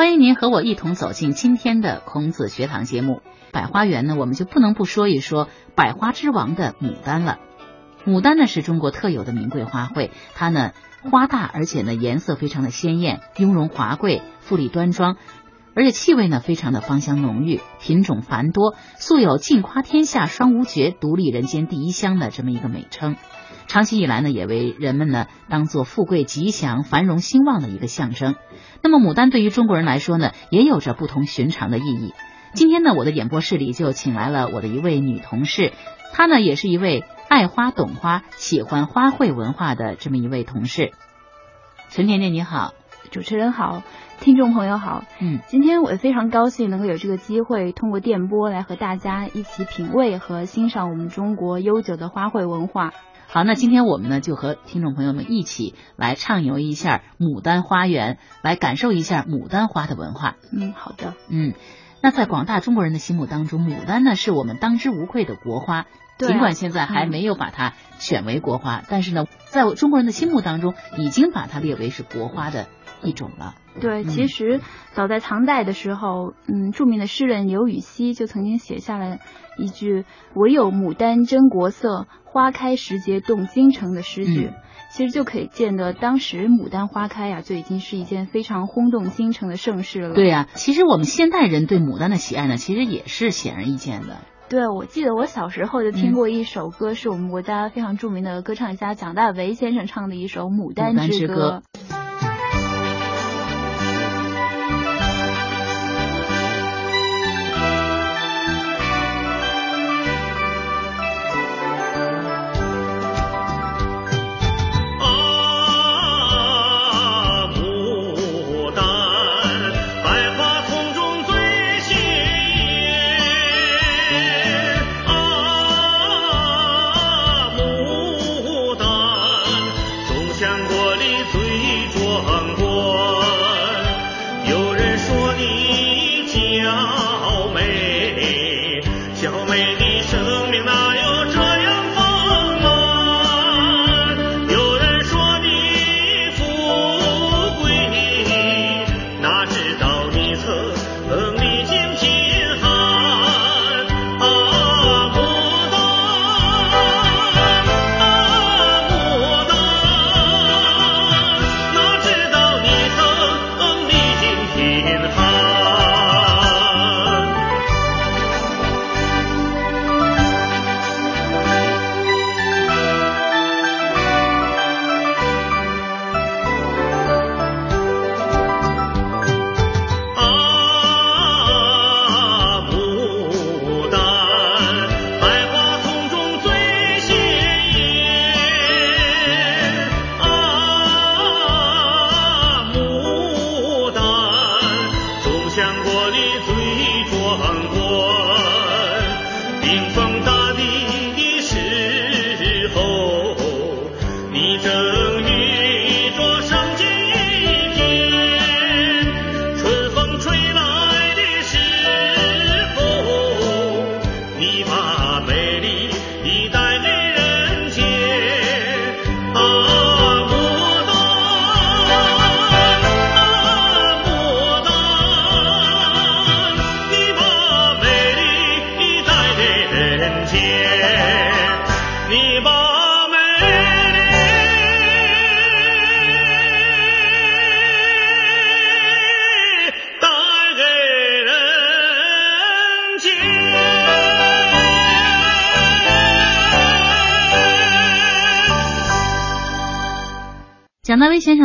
欢迎您和我一同走进今天的孔子学堂节目。百花园呢，我们就不能不说一说百花之王的牡丹了。牡丹呢是中国特有的名贵花卉，它呢花大，而且呢颜色非常的鲜艳，雍容华贵，富丽端庄，而且气味呢非常的芳香浓郁，品种繁多，素有“尽夸天下双无绝，独立人间第一香”的这么一个美称。长期以来呢，也为人们呢当做富贵吉祥、繁荣兴旺的一个象征。那么，牡丹对于中国人来说呢，也有着不同寻常的意义。今天呢，我的演播室里就请来了我的一位女同事，她呢也是一位爱花懂花、喜欢花卉文化的这么一位同事。陈甜甜，你好，主持人好，听众朋友好。嗯，今天我非常高兴能够有这个机会，通过电波来和大家一起品味和欣赏我们中国悠久的花卉文化。好，那今天我们呢就和听众朋友们一起来畅游一下牡丹花园，来感受一下牡丹花的文化。嗯，好的。嗯，那在广大中国人的心目当中，牡丹呢是我们当之无愧的国花。尽管现在还没有把它选为国花，但是呢，在我中国人的心目当中，已经把它列为是国花的一种了。对，其实早在唐代的时候，嗯，著名的诗人刘禹锡就曾经写下了一句“唯有牡丹真国色，花开时节动京城”的诗句。其实就可以见得，当时牡丹花开呀，就已经是一件非常轰动京城的盛事了。对呀，其实我们现代人对牡丹的喜爱呢，其实也是显而易见的。对，我记得我小时候就听过一首歌，是我们国家非常著名的歌唱家蒋大为先生唱的一首《牡丹之歌》。蒋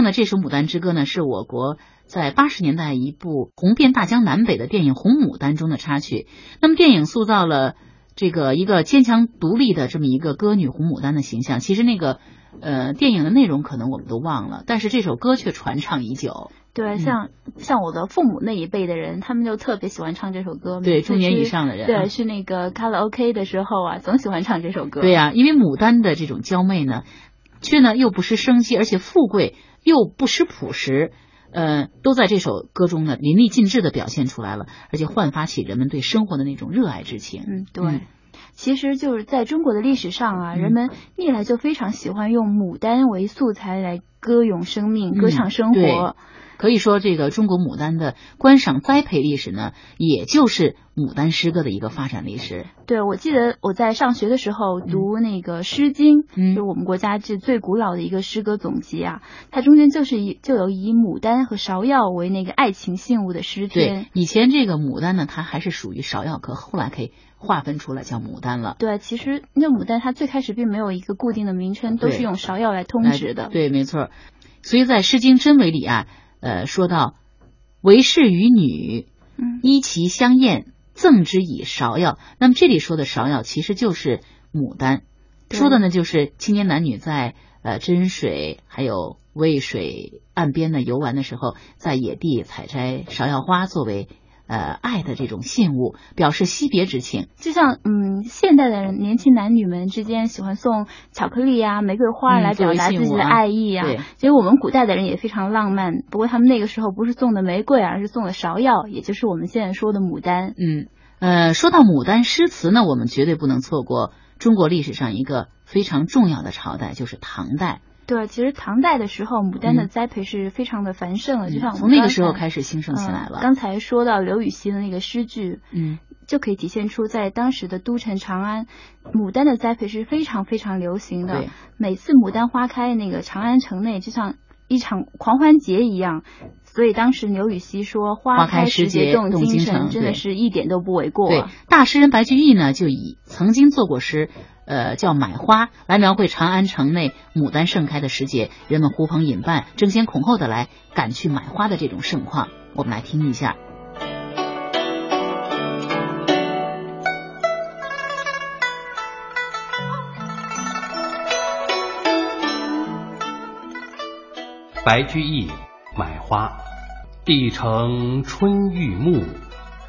大为先生的这首《牡丹之歌》呢，是我国在八十年代一部红遍大江南北的电影《红牡丹》中的插曲。那么，电影塑造了这个一个坚强独立的这么一个歌女红牡丹的形象。其实那个呃电影的内容可能我们都忘了，但是这首歌却传唱已久。对，像像我的父母那一辈的人，他们就特别喜欢唱这首歌。对，中年以上的人，对，是那个卡拉 OK 的时候啊，总喜欢唱这首歌。对呀，因为牡丹的这种娇媚呢。却呢又不失生机，而且富贵又不失朴实，呃，都在这首歌中呢淋漓尽致的表现出来了，而且焕发起人们对生活的那种热爱之情。嗯，对，其实就是在中国的历史上啊，人们历来就非常喜欢用牡丹为素材来歌咏生命、歌唱生活。可以说这个中国牡丹的观赏栽培历史呢，也就是牡丹诗歌的一个发展历史。对，我记得我在上学的时候读那个《诗经》，嗯就我们国家这最古老的一个诗歌总集啊，它中间就是以就有以牡丹和芍药为那个爱情信物的诗对篇。，以前这个牡丹呢，它还是属于芍药科，后来可以划分出来叫牡丹了。对，其实那牡丹它最开始并没有一个固定的名称，都是用芍药来通哎指的。对，没错。所以在《诗经·真伪》里啊，呃，说到为士与女，嗯，依其相艳，赠之以芍药。那么这里说的芍药其实就是牡丹，说的呢就是青年男女在呃真水还有渭水岸边呢游玩的时候，在野地采摘芍药花作为呃爱的这种信物，表示惜别之情。就像嗯，现代的人年轻男女们之间喜欢送巧克力呀、玫瑰花嗯来表达自己的爱意呀、对其实我们古代的人也非常浪漫，不过他们那个时候不是送的玫瑰，而是送的芍药，也就是我们现在说的牡丹。嗯，呃，说到牡丹诗词呢，我们绝对不能错过中国历史上一个非常重要的朝代，就是唐代。对，其实唐代的时候，牡丹的嗯栽培是非常的繁盛了，就像从那个时候开始兴盛起来了。呃刚才说到刘禹锡的那个诗句，嗯，就可以体现出在当时的都城长安，牡丹的栽培是非常非常流行的。每次牡丹花开，那个长安城内就像一场狂欢节一样。所以当时刘禹锡说“花花开时节动动京京城”，真的是一点都不为过。对，大诗人白居易呢，就以曾经做过诗，呃，叫《买花》，来描绘长安城内牡丹盛开的时节，人们呼朋引伴、争先恐后的来赶去买花的这种盛况。我们来听一下。白居易买花，帝城春欲暮，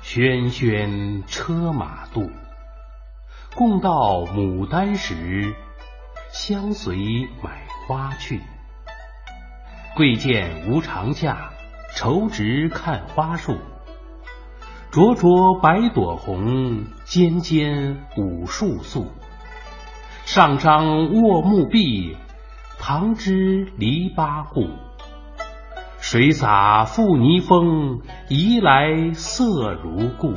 喧喧车马度。共到牡丹时，相随买花去。贵贱无常价，愁直看花树。灼灼百朵红，尖尖五树素。上张卧木壁，旁支篱笆户。水洒复泥峰，移来色如故。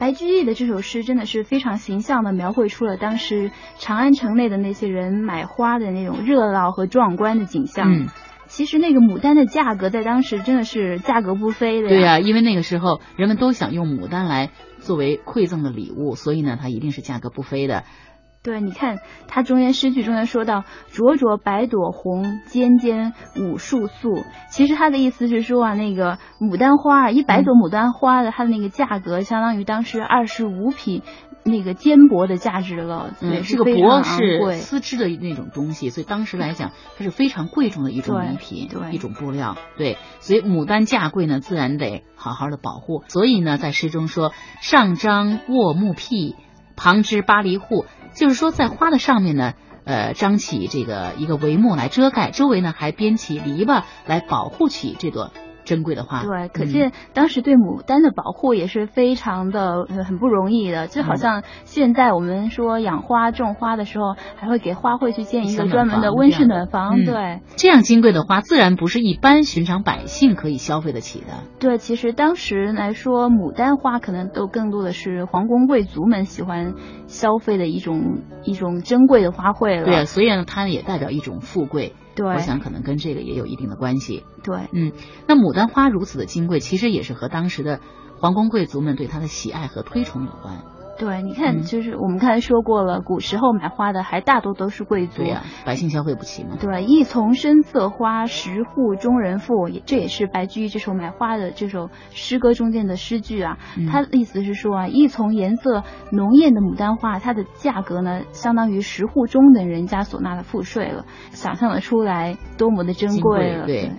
白居易的这首诗真的是非常形象的描绘出了当时长安城内的那些人买花的那种热闹和壮观的景象。嗯，其实那个牡丹的价格在当时真的是价格不菲的对呀。呀、因为那个时候人们都想用牡丹来作为馈赠的礼物，所以呢，它一定是价格不菲的。对，你看他中间诗句中间说到“灼灼百朵红，尖尖五树素”，其实他的意思是说啊，那个牡丹花啊，一百朵牡丹花的它的那个价格，相当于当时二十五匹那个坚帛的价值了。嗯，这个是非常昂帛是。丝织的那种东西，所以当时来讲，它是非常贵重的一种对礼品，对一种布料。对，所以牡丹价贵呢，自然得好好的保护。所以呢，在诗中说“上张卧木癖，旁支巴黎户”，就是说在花的上面呢。呃，张起这个一个帷幕来遮盖，周围呢还编起篱笆来保护起这朵珍贵的花。对，可嗯见当时对牡丹的保护也是非常的呃很不容易的，就好嗯像现在我们说养花种花的时候，还会给花卉去建一个专门的温室暖房。嗯对这样金贵的花，自然不是一般寻常百姓可以消费得起的。对，其实当时来说，牡丹花可能都更多的是皇宫贵族们喜欢消费的一种一种珍贵的花卉了。对啊，所以呢，它也代表一种富贵。对我想可能跟这个也有一定的关系。对嗯，那牡丹花如此的金贵，其实也是和当时的皇宫贵族们对它的喜爱和推崇有关。对，你看，嗯就是我们刚才说过了，古时候买花的还大多都是贵族。对呀、百姓消费不起嘛。对，一丛深色花，十户中人妇，也这也是白居易这首买花的这首诗歌中间的诗句啊。嗯它的意思是说啊，一丛颜色浓艳的牡丹花，它的价格呢，相当于十户中等人家所纳的赋税了，想象得出来多么的珍金贵了。对，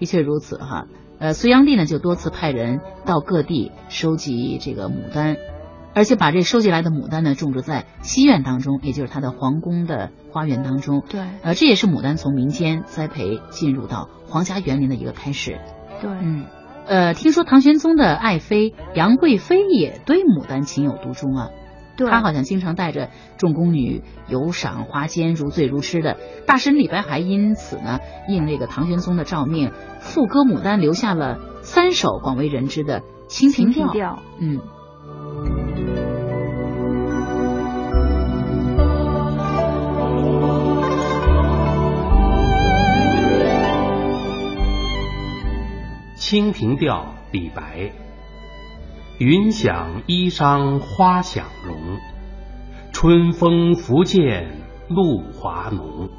的确如此哈。呃，隋炀帝呢就多次派人到各地收集这个牡丹，而且把这收集来的牡丹呢种植在西苑当中，也就是他的皇宫的花园当中。对呃，这也是牡丹从民间栽培进入到皇家园林的一个开始。对嗯，呃，听说唐玄宗的爱妃杨贵妃也对牡丹情有独钟啊。对她好像经常带着众宫女游赏花间，如醉如痴的。大神李白还因此呢，应那个唐玄宗的诏命，赋歌牡丹，留下了三首广为人知的《清平调》。调，嗯。《清平调》李白：云想衣裳花想容，春风拂槛露华浓。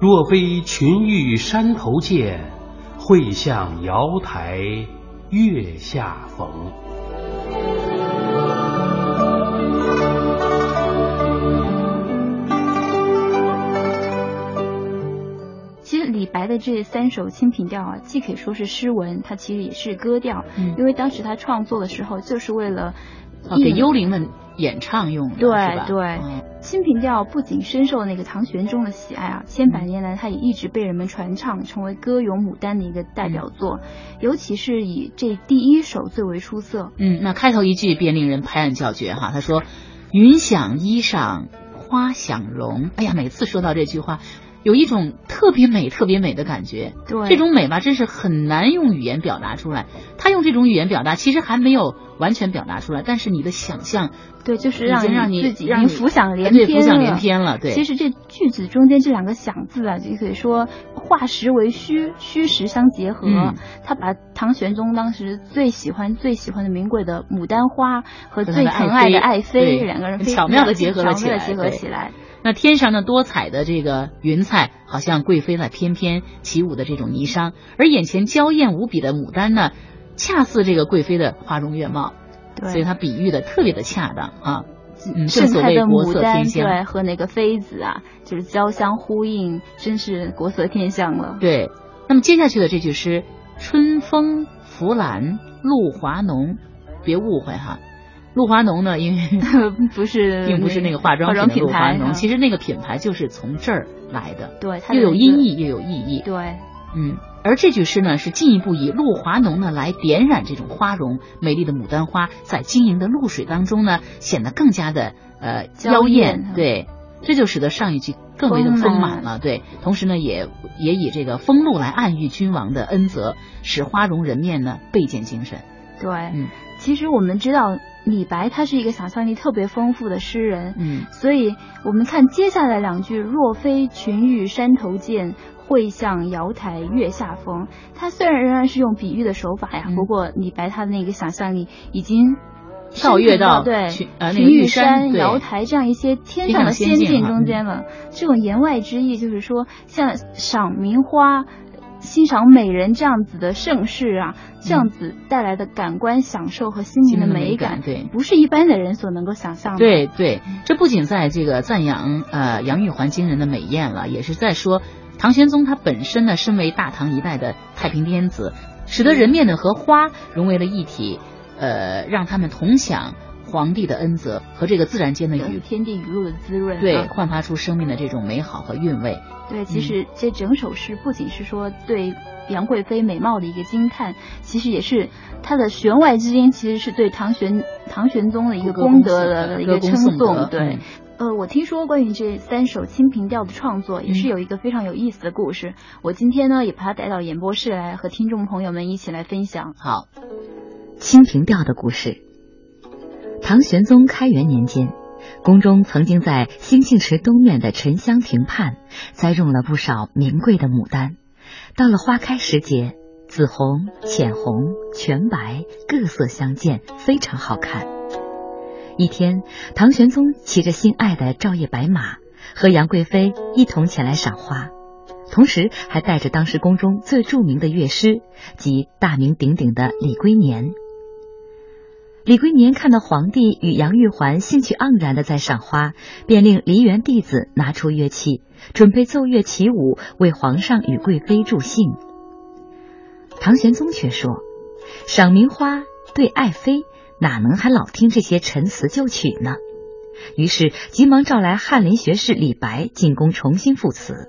若非群玉山头见，会向瑶台月下逢。白的这三首《清平调》啊，既可以说是诗文，它其实也是歌调，嗯因为当时他创作的时候，就是为了哦给幽灵们演唱用的，对对嗯清平调不仅深受那个唐玄宗的喜爱啊，千百年来它也一直被人们传唱，成为歌咏牡丹的一个代表作，尤其是以这第一首最为出色。嗯，那开头一句便令人拍案叫绝哈。他说：“云想衣裳花想容。”哎呀，每次说到这句话，有一种特别美、特别美的感觉。对，这种美吧，真是很难用语言表达出来。他用这种语言表达，其实还没有完全表达出来，但是你的想象对，就是让让你自己已让你经浮想联对翩浮想联了翩了。对，其实这句子中间这两个“想”字啊，就可以说化实为虚，虚实相结合。嗯他把唐玄宗当时最喜欢、最喜欢的名贵的牡丹花和最疼爱的爱妃这两个人巧妙的结合了巧起来妙的结合起来。那天上的多彩的这个云彩，好像贵妃在翩翩起舞的这种霓裳，而眼前娇艳无比的牡丹呢，恰似这个贵妃的花容月貌，对，所以它比喻的特别的恰当啊。嗯，正盛所谓国色天香。对和那个妃子啊，就是交相呼应，真是国色天香了。对，那么接下去的这句诗“春风拂槛露华浓”，别误会哈，露华浓呢，因为 不是，并不是那个化妆品的露华浓，其实那个品牌就是从这儿来的，对，它又有音译又有意义。对，嗯，而这句诗呢，是进一步以露华浓呢来点染这种花容，美丽的牡丹花在晶莹的露水当中呢，显得更加的呃娇妖艳艳。对，这就使得上一句更为的丰满了。对，同时呢，也也以这个风露来暗喻君王的恩泽，使花容人面呢倍见精神。对，嗯其实我们知道李白他是一个想象力特别丰富的诗人，嗯所以我们看接下来两句“若非群玉山头见，会向瑶台月下逢”。他虽然仍然是用比喻的手法呀，嗯不过李白他的那个想象力已经跳跃到对群群玉山瑶台这样一些天上的仙仙境中间了。这种言外之意就是说，像赏名花。欣赏美人这样子的盛世啊，这样子带来的感官享受和心灵的美感对。不是一般的人所能够想象的。对对，这不仅在这个赞扬呃杨玉环惊人的美艳了，也是在说唐玄宗他本身呢，身为大唐一代的太平天子，使得人面呢和花融为了一体，呃，让他们同享皇帝的恩泽和这个自然间的有雨，天地雨露的滋润、啊。对，焕发出生命的这种美好和韵味。对，其实这整首诗不仅是说对杨贵妃美貌的一个惊叹，其实也是它的弦外之音，其实是对唐玄唐玄宗的一个功功德的一个称颂。对嗯，呃，我听说关于这三首《清平调》的创作，也是嗯有一个非常有意思的故事。我今天呢，也把它带到演播室来，和听众朋友们一起来分享。好，《清平调》的故事。唐玄宗开元年间，宫中曾经在兴庆池东面的沉香亭畔栽种了不少名贵的牡丹。到了花开时节，紫红、浅红、全白，各色相间，非常好看。一天，唐玄宗骑着心爱的照夜白马，和杨贵妃一同前来赏花，同时还带着当时宫中最著名的乐师及大名鼎鼎的李龟年。李龟年看到皇帝与杨玉环兴趣盎然的在赏花，便令梨园弟子拿出乐器，准备奏乐起舞，为皇上与贵妃助兴。唐玄宗却说：“赏名花对爱妃，哪能还老听这些陈词旧曲呢？”于是急忙召来翰林学士李白进宫重新赋词。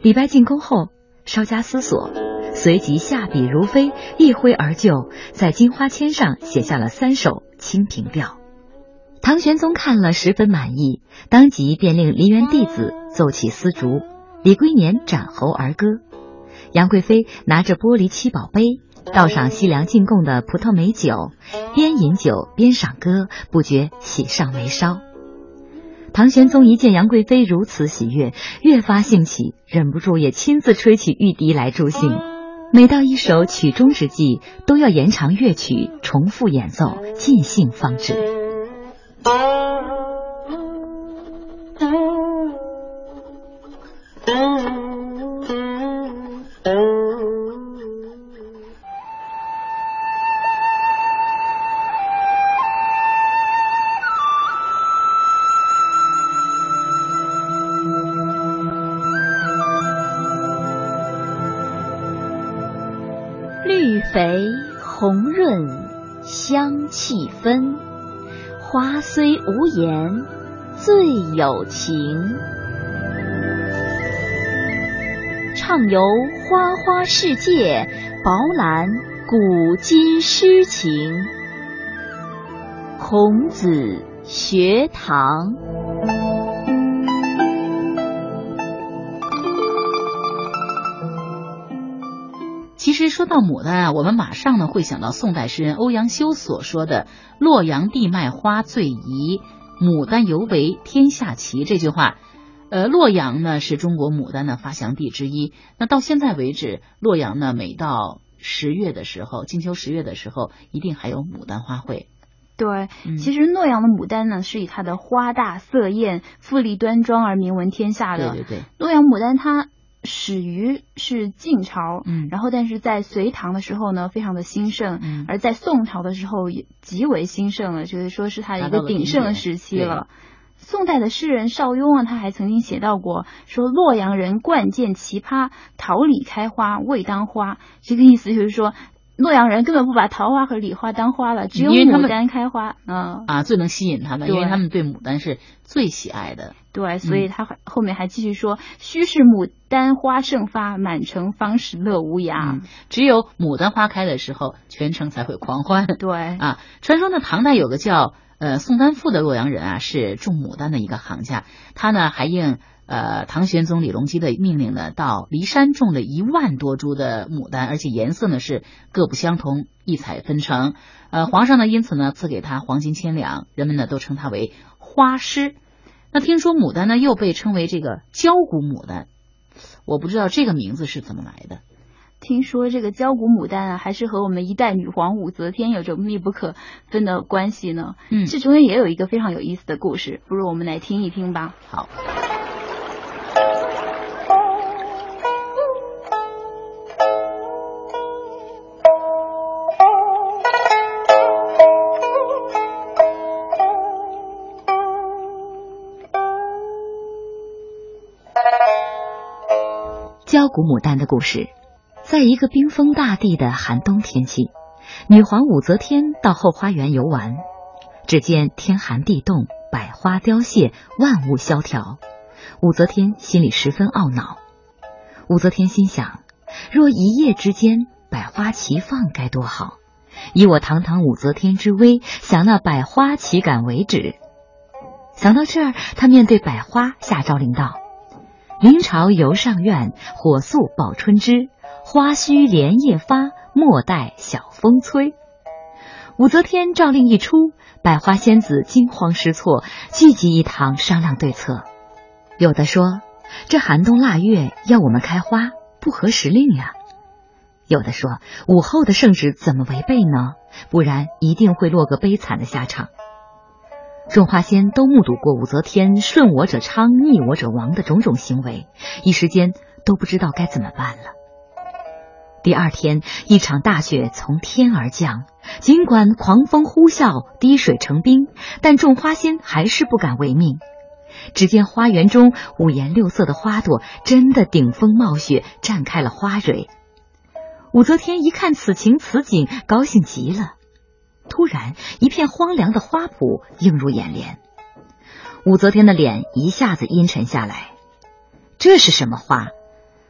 李白进宫后，稍加思索。随即下笔如飞，一挥而就，在金花签上写下了三首《清平调》。《唐玄宗看了十分满意，当即便令梨园弟子奏起丝竹，李龟年斩喉而歌，杨贵妃拿着玻璃七宝杯，倒上西凉进贡的葡萄美酒，边饮酒边赏歌，不觉喜上眉梢。唐玄宗一见杨贵妃如此喜悦，越发兴起，忍不住也亲自吹起玉笛来助兴。每到一首曲终之际，都要延长乐曲，重复演奏，尽兴方止。无言，最有情。畅游花花世界，饱览古今诗情。孔子学堂。说到牡丹啊，我们马上呢会想到宋代诗人欧阳修所说的“洛阳地脉花最宜，牡丹尤为天下奇”这句话。呃，洛阳呢是中国牡丹的发祥地之一。那到现在为止，洛阳呢每到十月的时候，金秋十月的时候，一定还有牡丹花卉。对，其实洛阳的牡丹呢是以它的花大色艳、富丽端庄而名闻天下的。对对对，洛阳牡丹它。始于是晋朝，嗯，然后但是在隋唐的时候呢，非常的兴盛，嗯，而在宋朝的时候也极为兴盛了，就是说是它的一个鼎盛的时期了。宋代的诗人邵雍啊，他还曾经写到过，说洛阳人惯见奇葩，桃李开花未当花，这个意思就是说。洛阳人根本不把桃花和李花当花了，只有牡丹开花，嗯啊，最能吸引他们，因为他们对牡丹是最喜爱的。对，所以他后面还继续说：“须是牡丹花盛发，满城方是乐无涯。”只有牡丹花开的时候，全城才会狂欢。对 啊，传说呢，唐代有个叫呃宋丹父的洛阳人啊，是种牡丹的一个行家，他呢还应。呃，唐玄宗李隆基的命令呢，到骊山种了一万多株的牡丹，而且颜色呢是各不相同，异彩纷呈。呃，皇上呢因此呢赐给他黄金千两，人们呢都称他为花师。那听说牡丹呢又被称为这个焦骨牡丹，我不知道这个名字是怎么来的。听说这个焦骨牡丹啊，还是和我们一代女皇武则天有着密不可分的关系呢。嗯，这中间也有一个非常有意思的故事，不如我们来听一听吧。好。古牡丹的故事，在一个冰封大地的寒冬天气，女皇武则天到后花园游玩，只见天寒地冻，百花凋谢，万物萧条。武则天心里十分懊恼。武则天心想，若一夜之间百花齐放，该多好！以我堂堂武则天之威，想那百花岂敢为止？想到这儿，她面对百花下诏令道。明朝游上苑，火速报春枝，花须连夜发，莫待晓风吹。武则天诏令一出，百花仙子惊慌失措，聚集一堂商量对策。有的说，这寒冬腊月要我们开花，不合时令呀；有的说，武后的圣旨怎么违背呢？不然一定会落个悲惨的下场。众花仙都目睹过武则天顺我者昌，逆我者亡的种种行为，一时间都不知道该怎么办了。第二天，一场大雪从天而降，尽管狂风呼啸，滴水成冰，但众花仙还是不敢违命。只见花园中五颜六色的花朵真的顶风冒雪，绽开了花蕊。武则天一看此情此景，高兴极了。突然，一片荒凉的花圃映入眼帘，武则天的脸一下子阴沉下来。这是什么花？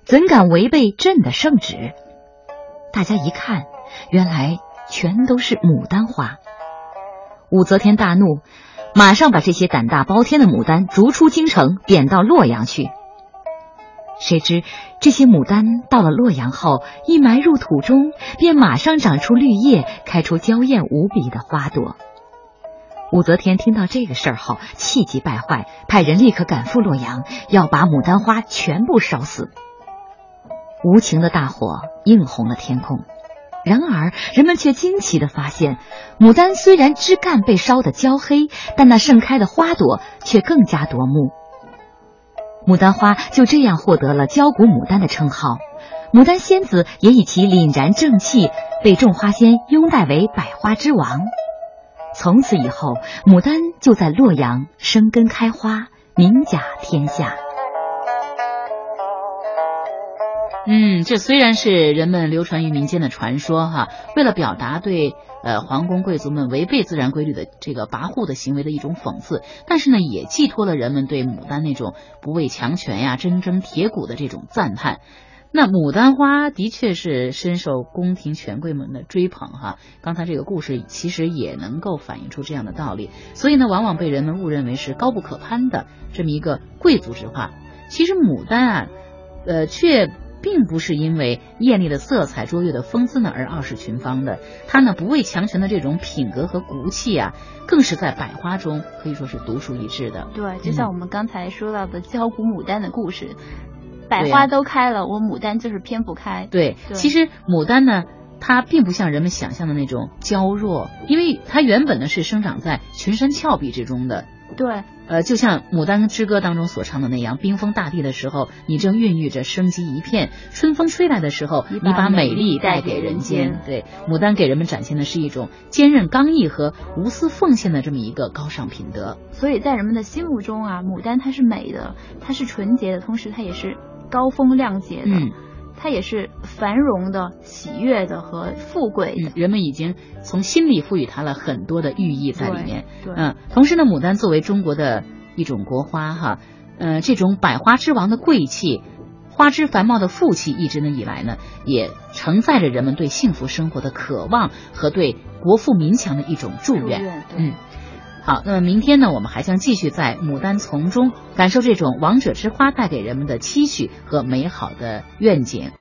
怎敢违背朕的圣旨？大家一看，原来全都是牡丹花。武则天大怒：“马上把这些胆大包天的牡丹逐出京城，贬到洛阳去。谁知这些牡丹到了洛阳后，一埋入土中，便马上长出绿叶，开出娇艳无比的花朵。武则天听到这个事儿后，气急败坏，派人立刻赶赴洛阳，要把牡丹花全部烧死。无情的大火映红了天空，然而人们却惊奇的发现，牡丹虽然枝干被烧得焦黑，但那盛开的花朵却更加夺目。牡丹花就这样获得了“焦骨牡丹”的称号，牡丹仙子也以其凛然正气，被众花仙拥戴为百花之王。从此以后，牡丹就在洛阳生根开花，名甲天下。嗯，这虽然是人们流传于民间的传说哈，为了表达对呃皇宫贵族们违背自然规律的这个跋扈的行为的一种讽刺，但是呢，也寄托了人们对牡丹那种不畏强权呀、铮铮铁骨的这种赞叹。那牡丹花的确是深受宫廷权贵们的追捧哈。刚才这个故事其实也能够反映出这样的道理，所以呢，往往被人们误认为是高不可攀的这么一个贵族之花。其实牡丹啊，呃，却。并不是因为艳丽的色彩、卓越的风姿呢而傲视群芳的，它呢不畏强权的这种品格和骨气啊，更是在百花中可以说是独树一帜的。对，就像我们刚才说到的焦骨牡丹的故事，百花都开了，我牡丹就是偏不开。对，其实牡丹呢，它并不像人们想象的那种娇弱，因为它原本呢是生长在群山峭壁之中的。对，呃，就像《牡丹之歌》当中所唱的那样，冰封大地的时候，你正孕育着生机一片；春风吹来的时候，你把美丽带给人间。对，牡丹给人们展现的是一种坚韧刚毅和无私奉献的这么一个高尚品德。所以在人们的心目中啊，牡丹它是美的，它是纯洁的，同时它也是高风亮节的。嗯。它也是繁荣的、喜悦的和富贵的。人们已经从心里赋予它了很多的寓意在里面。对，嗯，同时呢，牡丹作为中国的一种国花，哈，呃，这种百花之王的贵气、花枝繁茂的富气，一直呢以来呢，也承载着人们对幸福生活的渴望和对国富民强的一种祝愿。嗯，好，那么明天呢，我们还将继续在牡丹丛中感受这种王者之花带给人们的期许和美好的愿景。